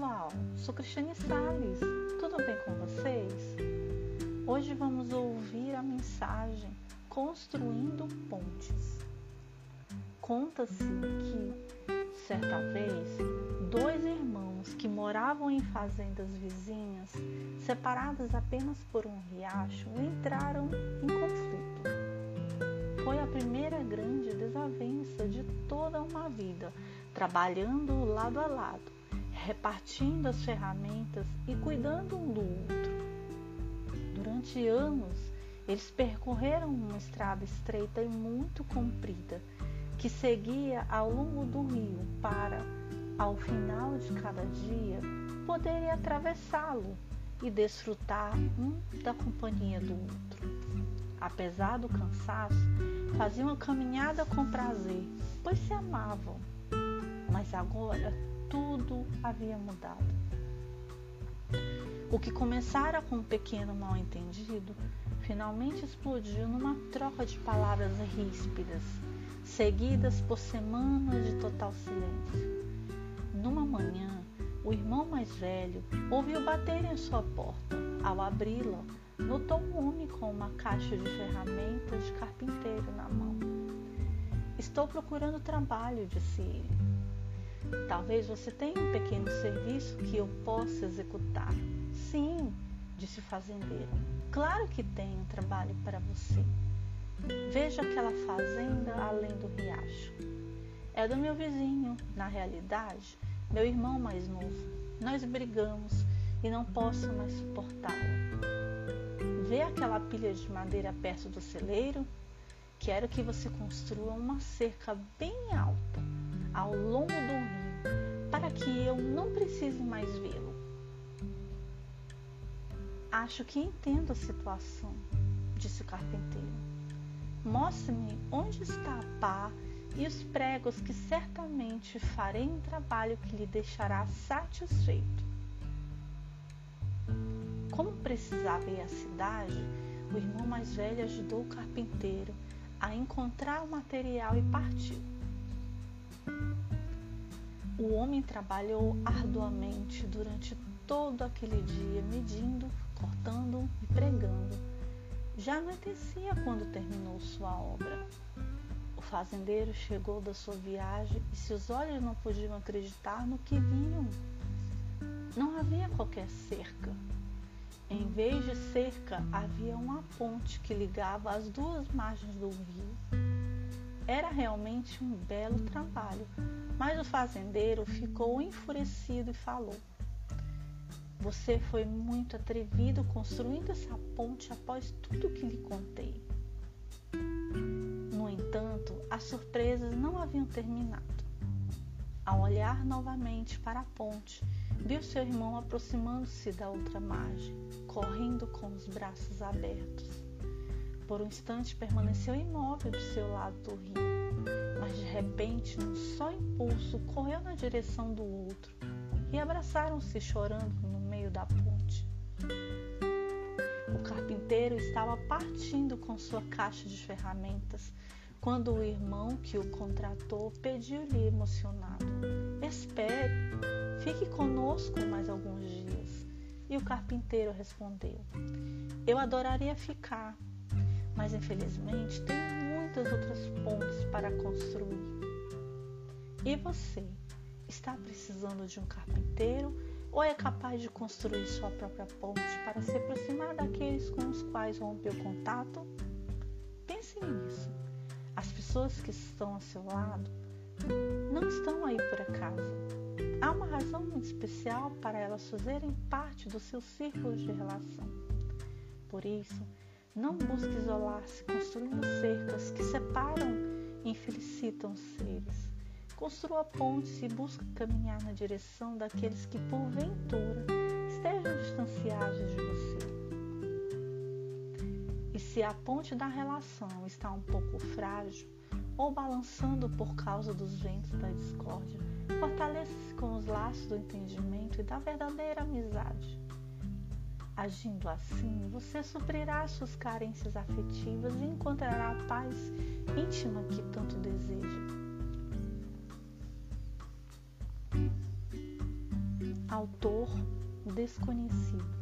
pessoal, sou Cristiane Salles, tudo bem com vocês? Hoje vamos ouvir a mensagem Construindo Pontes. Conta-se que, certa vez, dois irmãos que moravam em fazendas vizinhas, separadas apenas por um riacho, entraram em conflito. Foi a primeira grande desavença de toda uma vida, trabalhando lado a lado repartindo as ferramentas e cuidando um do outro. Durante anos, eles percorreram uma estrada estreita e muito comprida que seguia ao longo do rio para, ao final de cada dia, poderem atravessá-lo e desfrutar um da companhia do outro. Apesar do cansaço, faziam a caminhada com prazer, pois se amavam. Mas agora tudo havia mudado. O que começara com um pequeno mal-entendido finalmente explodiu numa troca de palavras ríspidas, seguidas por semanas de total silêncio. Numa manhã, o irmão mais velho ouviu bater em sua porta. Ao abri-la, notou um homem com uma caixa de ferramentas de carpinteiro na mão. Estou procurando trabalho, disse ele. Talvez você tenha um pequeno serviço que eu possa executar. Sim, disse o fazendeiro. Claro que tenho trabalho para você. Veja aquela fazenda além do riacho. É do meu vizinho, na realidade, meu irmão mais novo. Nós brigamos e não posso mais suportá-lo. Vê aquela pilha de madeira perto do celeiro? Quero que você construa uma cerca bem alta ao longo do rio, para que eu não precise mais vê-lo. Acho que entendo a situação, disse o carpinteiro. Mostre-me onde está a pá e os pregos que certamente farei um trabalho que lhe deixará satisfeito. Como precisava ir à cidade, o irmão mais velho ajudou o carpinteiro a encontrar o material e partiu. O homem trabalhou arduamente durante todo aquele dia, medindo, cortando e pregando. Já anoitecia quando terminou sua obra. O fazendeiro chegou da sua viagem e seus olhos não podiam acreditar no que viam. Não havia qualquer cerca. Em vez de cerca, havia uma ponte que ligava as duas margens do rio. Era realmente um belo trabalho, mas o fazendeiro ficou enfurecido e falou: Você foi muito atrevido construindo essa ponte após tudo que lhe contei. No entanto, as surpresas não haviam terminado. Ao olhar novamente para a ponte, viu seu irmão aproximando-se da outra margem, correndo com os braços abertos. Por um instante permaneceu imóvel do seu lado do rio, mas de repente, num só impulso, correu na direção do outro e abraçaram-se chorando no meio da ponte. O carpinteiro estava partindo com sua caixa de ferramentas quando o irmão que o contratou pediu-lhe emocionado: Espere, fique conosco mais alguns dias. E o carpinteiro respondeu: Eu adoraria ficar, mas infelizmente tem muitas outras pontes para construir. E você está precisando de um carpinteiro ou é capaz de construir sua própria ponte para se aproximar daqueles com os quais rompeu contato? Pense nisso. As pessoas que estão ao seu lado não estão aí por acaso. Há uma razão muito especial para elas fazerem parte do seu círculo de relação. Por isso, não busque isolar-se construindo cercas que separam e infelicitam os seres. Construa pontes e busque caminhar na direção daqueles que, porventura, estejam distanciados de você. E se a ponte da relação está um pouco frágil ou balançando por causa dos ventos da discórdia, fortaleça-se com os laços do entendimento e da verdadeira amizade. Agindo assim, você suprirá suas carências afetivas e encontrará a paz íntima que tanto deseja. Autor desconhecido.